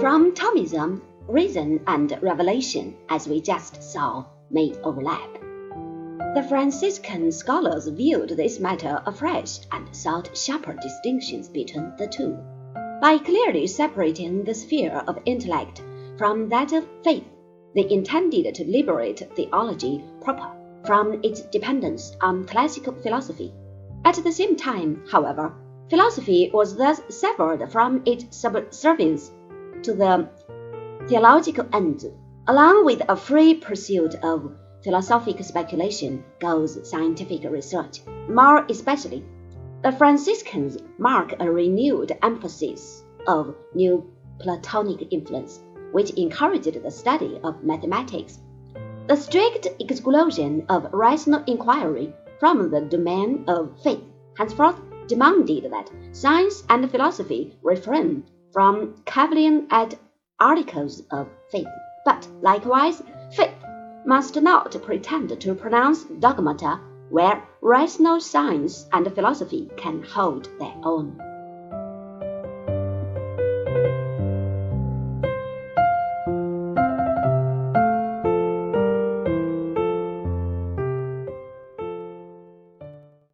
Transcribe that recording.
From Thomism, reason and revelation, as we just saw, may overlap. The Franciscan scholars viewed this matter afresh and sought sharper distinctions between the two. By clearly separating the sphere of intellect from that of faith, they intended to liberate theology proper from its dependence on classical philosophy. At the same time, however, philosophy was thus severed from its subservience to the theological end, along with a free pursuit of philosophic speculation goes scientific research. More especially, the Franciscans mark a renewed emphasis of new Platonic influence, which encouraged the study of mathematics. The strict exclusion of rational inquiry from the domain of faith henceforth demanded that science and philosophy refrain from cavilling at articles of faith, but likewise faith must not pretend to pronounce dogmata where rational science and philosophy can hold their own.